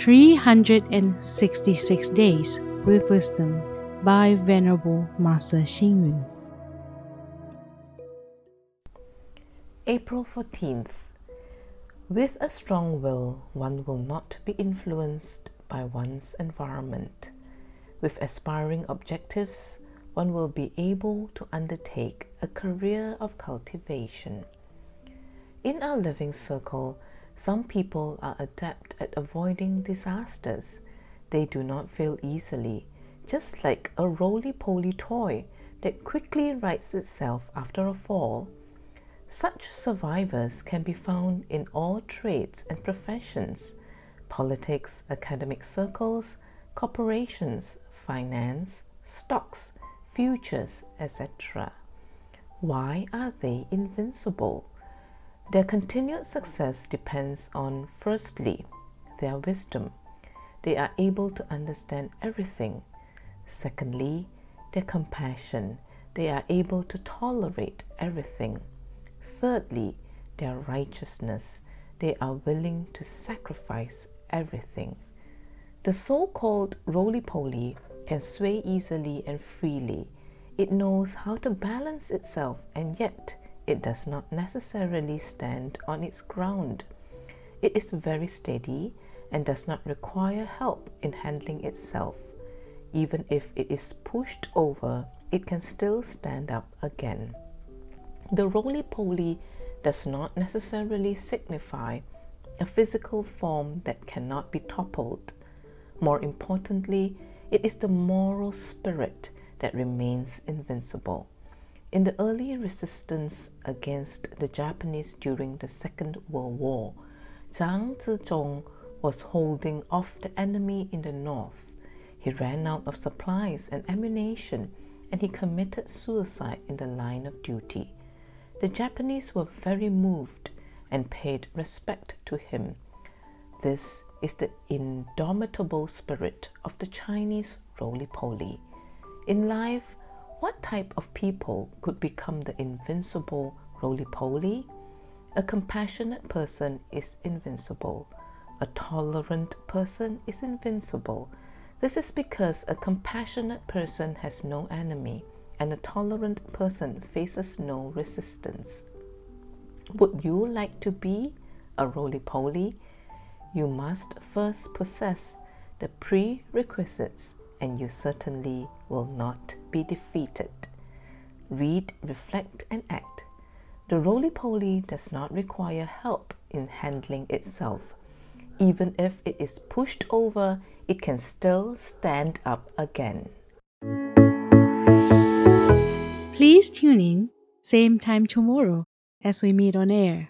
366 Days with Wisdom by Venerable Master Xing Yun. April 14th. With a strong will, one will not be influenced by one's environment. With aspiring objectives, one will be able to undertake a career of cultivation. In our living circle, some people are adept at avoiding disasters. They do not fail easily, just like a roly poly toy that quickly rights itself after a fall. Such survivors can be found in all trades and professions politics, academic circles, corporations, finance, stocks, futures, etc. Why are they invincible? Their continued success depends on, firstly, their wisdom. They are able to understand everything. Secondly, their compassion. They are able to tolerate everything. Thirdly, their righteousness. They are willing to sacrifice everything. The so called roly poly can sway easily and freely. It knows how to balance itself and yet it does not necessarily stand on its ground. It is very steady and does not require help in handling itself. Even if it is pushed over, it can still stand up again. The roly poly does not necessarily signify a physical form that cannot be toppled. More importantly, it is the moral spirit that remains invincible. In the early resistance against the Japanese during the Second World War, Zhang Zizhong was holding off the enemy in the north. He ran out of supplies and ammunition and he committed suicide in the line of duty. The Japanese were very moved and paid respect to him. This is the indomitable spirit of the Chinese roly poly. In life, what type of people could become the invincible roly poly? A compassionate person is invincible. A tolerant person is invincible. This is because a compassionate person has no enemy and a tolerant person faces no resistance. Would you like to be a roly poly? You must first possess the prerequisites and you certainly will not be defeated. Read, reflect, and act. The roly poly does not require help in handling itself. Even if it is pushed over, it can still stand up again. Please tune in, same time tomorrow as we meet on air.